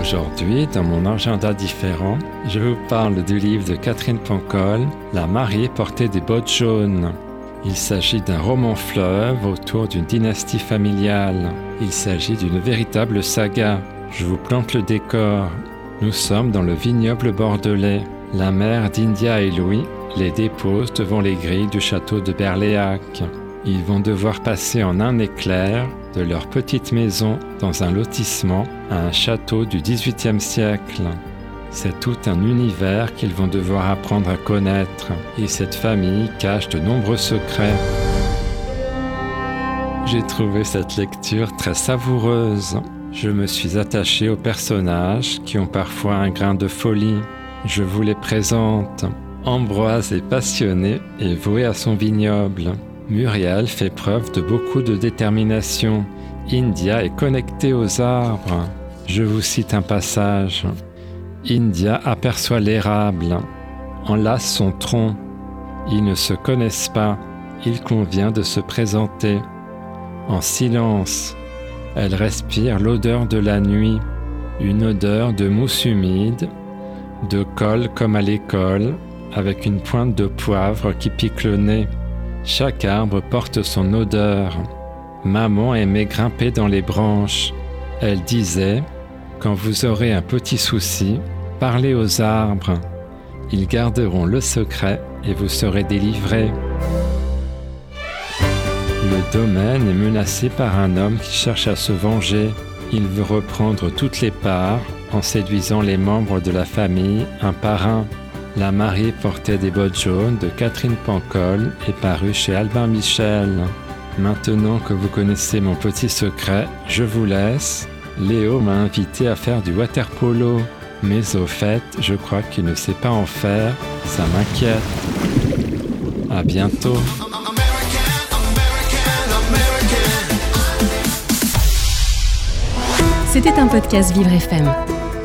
Aujourd'hui, dans mon agenda différent, je vous parle du livre de Catherine Pancol, La mariée portait des bottes jaunes. Il s'agit d'un roman fleuve autour d'une dynastie familiale. Il s'agit d'une véritable saga. Je vous plante le décor. Nous sommes dans le vignoble bordelais. La mère d'India et Louis les dépose devant les grilles du château de Berléac. Ils vont devoir passer en un éclair de leur petite maison dans un lotissement à un château du XVIIIe siècle. C'est tout un univers qu'ils vont devoir apprendre à connaître et cette famille cache de nombreux secrets. J'ai trouvé cette lecture très savoureuse. Je me suis attaché aux personnages qui ont parfois un grain de folie. Je vous les présente. Ambroise est passionné et voué à son vignoble. Muriel fait preuve de beaucoup de détermination. India est connectée aux arbres. Je vous cite un passage. India aperçoit l'érable, enlace son tronc. Ils ne se connaissent pas, il convient de se présenter. En silence, elle respire l'odeur de la nuit, une odeur de mousse humide, de colle comme à l'école, avec une pointe de poivre qui pique le nez. Chaque arbre porte son odeur. Maman aimait grimper dans les branches. Elle disait, Quand vous aurez un petit souci, parlez aux arbres. Ils garderont le secret et vous serez délivrés. Le domaine est menacé par un homme qui cherche à se venger. Il veut reprendre toutes les parts en séduisant les membres de la famille un par un. La mariée portait des bottes jaunes de Catherine Pancol est paru chez Albin Michel. Maintenant que vous connaissez mon petit secret, je vous laisse. Léo m'a invité à faire du water polo. Mais au fait, je crois qu'il ne sait pas en faire. Ça m'inquiète. À bientôt. C'était un podcast Vivre FM.